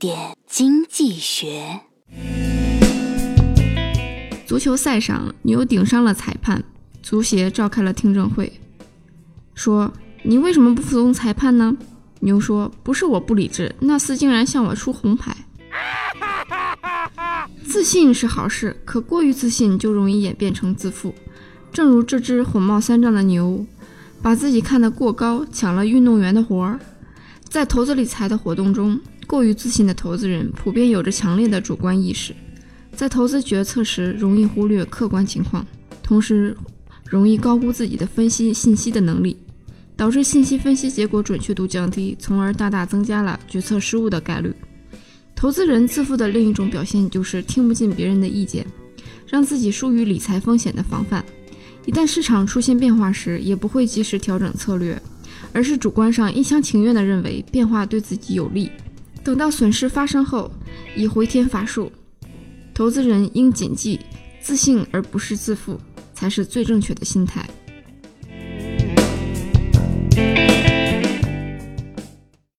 点经济学。足球赛上，牛顶伤了裁判，足协召开了听证会，说：“你为什么不服从裁判呢？”牛说：“不是我不理智，纳斯竟然向我出红牌。”自信是好事，可过于自信就容易演变成自负。正如这只火冒三丈的牛，把自己看得过高，抢了运动员的活儿。在投资理财的活动中，过于自信的投资人普遍有着强烈的主观意识，在投资决策时容易忽略客观情况，同时容易高估自己的分析信息的能力，导致信息分析结果准确度降低，从而大大增加了决策失误的概率。投资人自负的另一种表现就是听不进别人的意见，让自己疏于理财风险的防范。一旦市场出现变化时，也不会及时调整策略，而是主观上一厢情愿地认为变化对自己有利。等到损失发生后，以回天乏术。投资人应谨记，自信而不是自负，才是最正确的心态。